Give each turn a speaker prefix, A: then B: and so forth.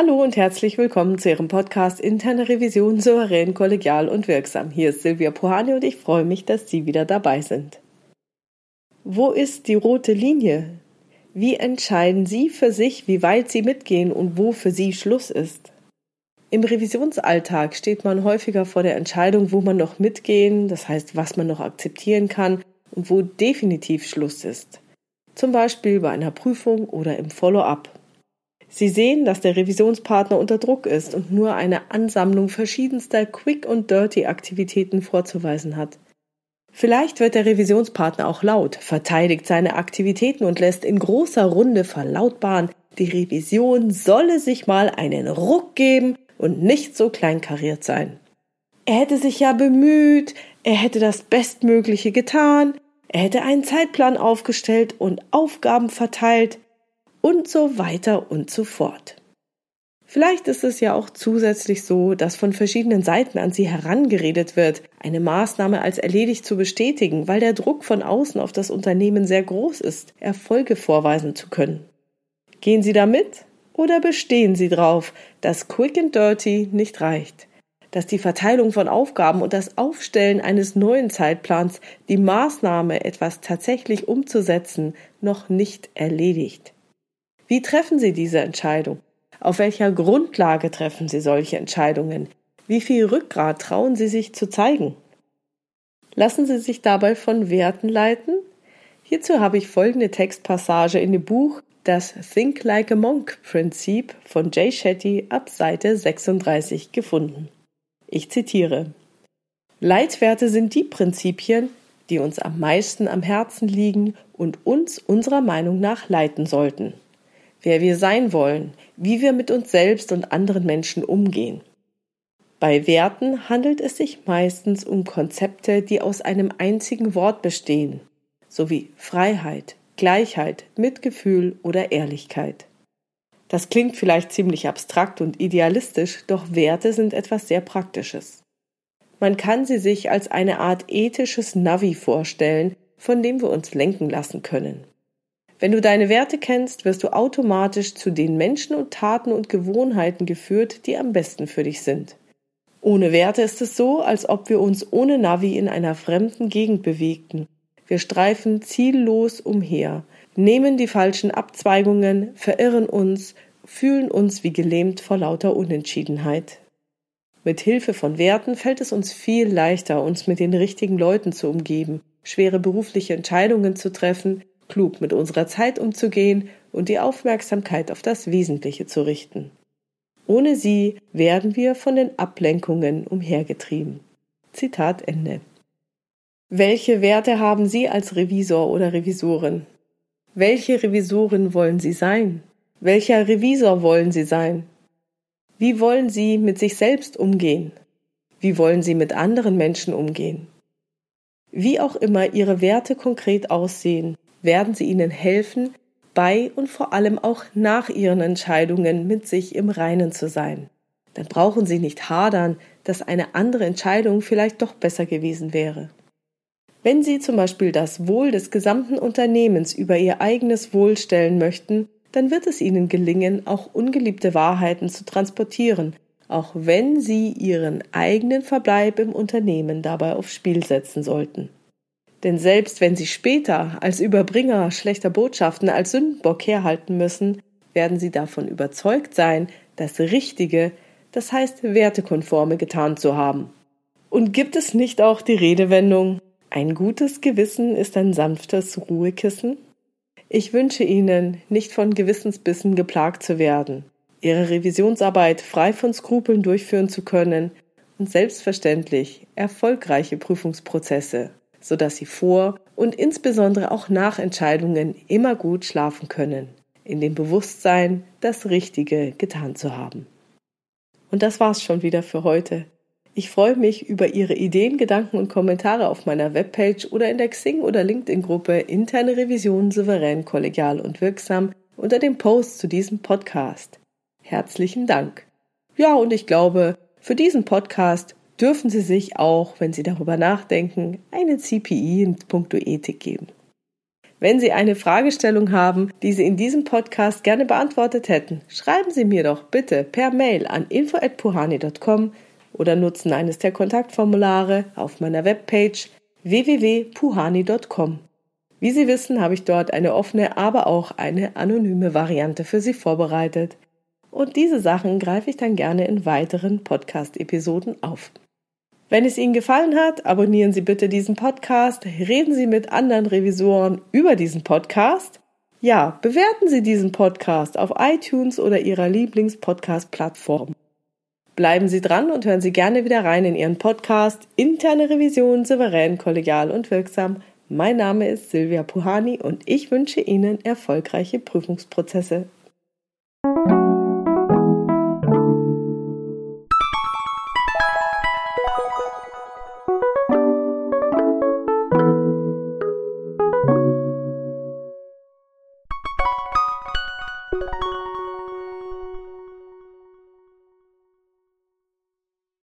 A: Hallo und herzlich willkommen zu Ihrem Podcast Interne Revision souverän, kollegial und wirksam. Hier ist Silvia Puhani und ich freue mich, dass Sie wieder dabei sind. Wo ist die rote Linie? Wie entscheiden Sie für sich, wie weit Sie mitgehen und wo für Sie Schluss ist? Im Revisionsalltag steht man häufiger vor der Entscheidung, wo man noch mitgehen, das heißt, was man noch akzeptieren kann und wo definitiv Schluss ist. Zum Beispiel bei einer Prüfung oder im Follow-up. Sie sehen, dass der Revisionspartner unter Druck ist und nur eine Ansammlung verschiedenster Quick- und Dirty-Aktivitäten vorzuweisen hat. Vielleicht wird der Revisionspartner auch laut, verteidigt seine Aktivitäten und lässt in großer Runde verlautbaren, die Revision solle sich mal einen Ruck geben und nicht so kleinkariert sein. Er hätte sich ja bemüht, er hätte das Bestmögliche getan, er hätte einen Zeitplan aufgestellt und Aufgaben verteilt, und so weiter und so fort. Vielleicht ist es ja auch zusätzlich so, dass von verschiedenen Seiten an Sie herangeredet wird, eine Maßnahme als erledigt zu bestätigen, weil der Druck von außen auf das Unternehmen sehr groß ist, Erfolge vorweisen zu können. Gehen Sie damit oder bestehen Sie drauf, dass Quick and Dirty nicht reicht, dass die Verteilung von Aufgaben und das Aufstellen eines neuen Zeitplans die Maßnahme, etwas tatsächlich umzusetzen, noch nicht erledigt? Wie treffen Sie diese Entscheidung? Auf welcher Grundlage treffen Sie solche Entscheidungen? Wie viel Rückgrat trauen Sie sich zu zeigen? Lassen Sie sich dabei von Werten leiten? Hierzu habe ich folgende Textpassage in dem Buch Das Think Like a Monk Prinzip von Jay Shetty ab Seite 36 gefunden. Ich zitiere Leitwerte sind die Prinzipien, die uns am meisten am Herzen liegen und uns unserer Meinung nach leiten sollten wer wir sein wollen, wie wir mit uns selbst und anderen Menschen umgehen. Bei Werten handelt es sich meistens um Konzepte, die aus einem einzigen Wort bestehen, sowie Freiheit, Gleichheit, Mitgefühl oder Ehrlichkeit. Das klingt vielleicht ziemlich abstrakt und idealistisch, doch Werte sind etwas sehr Praktisches. Man kann sie sich als eine Art ethisches Navi vorstellen, von dem wir uns lenken lassen können. Wenn du deine Werte kennst, wirst du automatisch zu den Menschen und Taten und Gewohnheiten geführt, die am besten für dich sind. Ohne Werte ist es so, als ob wir uns ohne Navi in einer fremden Gegend bewegten. Wir streifen ziellos umher, nehmen die falschen Abzweigungen, verirren uns, fühlen uns wie gelähmt vor lauter Unentschiedenheit. Mit Hilfe von Werten fällt es uns viel leichter, uns mit den richtigen Leuten zu umgeben, schwere berufliche Entscheidungen zu treffen, klug mit unserer Zeit umzugehen und die Aufmerksamkeit auf das Wesentliche zu richten. Ohne sie werden wir von den Ablenkungen umhergetrieben. Zitat Ende. Welche Werte haben Sie als Revisor oder Revisorin? Welche Revisorin wollen Sie sein? Welcher Revisor wollen Sie sein? Wie wollen Sie mit sich selbst umgehen? Wie wollen Sie mit anderen Menschen umgehen? Wie auch immer Ihre Werte konkret aussehen, werden sie ihnen helfen, bei und vor allem auch nach ihren Entscheidungen mit sich im Reinen zu sein. Dann brauchen sie nicht hadern, dass eine andere Entscheidung vielleicht doch besser gewesen wäre. Wenn Sie zum Beispiel das Wohl des gesamten Unternehmens über Ihr eigenes Wohl stellen möchten, dann wird es Ihnen gelingen, auch ungeliebte Wahrheiten zu transportieren, auch wenn Sie Ihren eigenen Verbleib im Unternehmen dabei aufs Spiel setzen sollten. Denn selbst wenn sie später als Überbringer schlechter Botschaften als Sündenbock herhalten müssen, werden sie davon überzeugt sein, das Richtige, das heißt Wertekonforme getan zu haben. Und gibt es nicht auch die Redewendung, ein gutes Gewissen ist ein sanftes Ruhekissen? Ich wünsche Ihnen, nicht von Gewissensbissen geplagt zu werden, Ihre Revisionsarbeit frei von Skrupeln durchführen zu können und selbstverständlich erfolgreiche Prüfungsprozesse sodass sie vor und insbesondere auch nach Entscheidungen immer gut schlafen können, in dem Bewusstsein, das Richtige getan zu haben. Und das war's schon wieder für heute. Ich freue mich über Ihre Ideen, Gedanken und Kommentare auf meiner Webpage oder in der Xing- oder LinkedIn-Gruppe Interne Revision souverän, kollegial und wirksam unter dem Post zu diesem Podcast. Herzlichen Dank. Ja, und ich glaube, für diesen Podcast dürfen Sie sich auch, wenn Sie darüber nachdenken, eine CPI in puncto Ethik geben. Wenn Sie eine Fragestellung haben, die Sie in diesem Podcast gerne beantwortet hätten, schreiben Sie mir doch bitte per Mail an info@puhani.com oder nutzen eines der Kontaktformulare auf meiner Webpage www.puhani.com. Wie Sie wissen, habe ich dort eine offene, aber auch eine anonyme Variante für Sie vorbereitet. Und diese Sachen greife ich dann gerne in weiteren Podcast-Episoden auf. Wenn es Ihnen gefallen hat, abonnieren Sie bitte diesen Podcast, reden Sie mit anderen Revisoren über diesen Podcast. Ja, bewerten Sie diesen Podcast auf iTunes oder Ihrer Lieblings-Podcast-Plattform. Bleiben Sie dran und hören Sie gerne wieder rein in Ihren Podcast Interne Revision souverän, kollegial und wirksam. Mein Name ist Silvia Puhani und ich wünsche Ihnen erfolgreiche Prüfungsprozesse.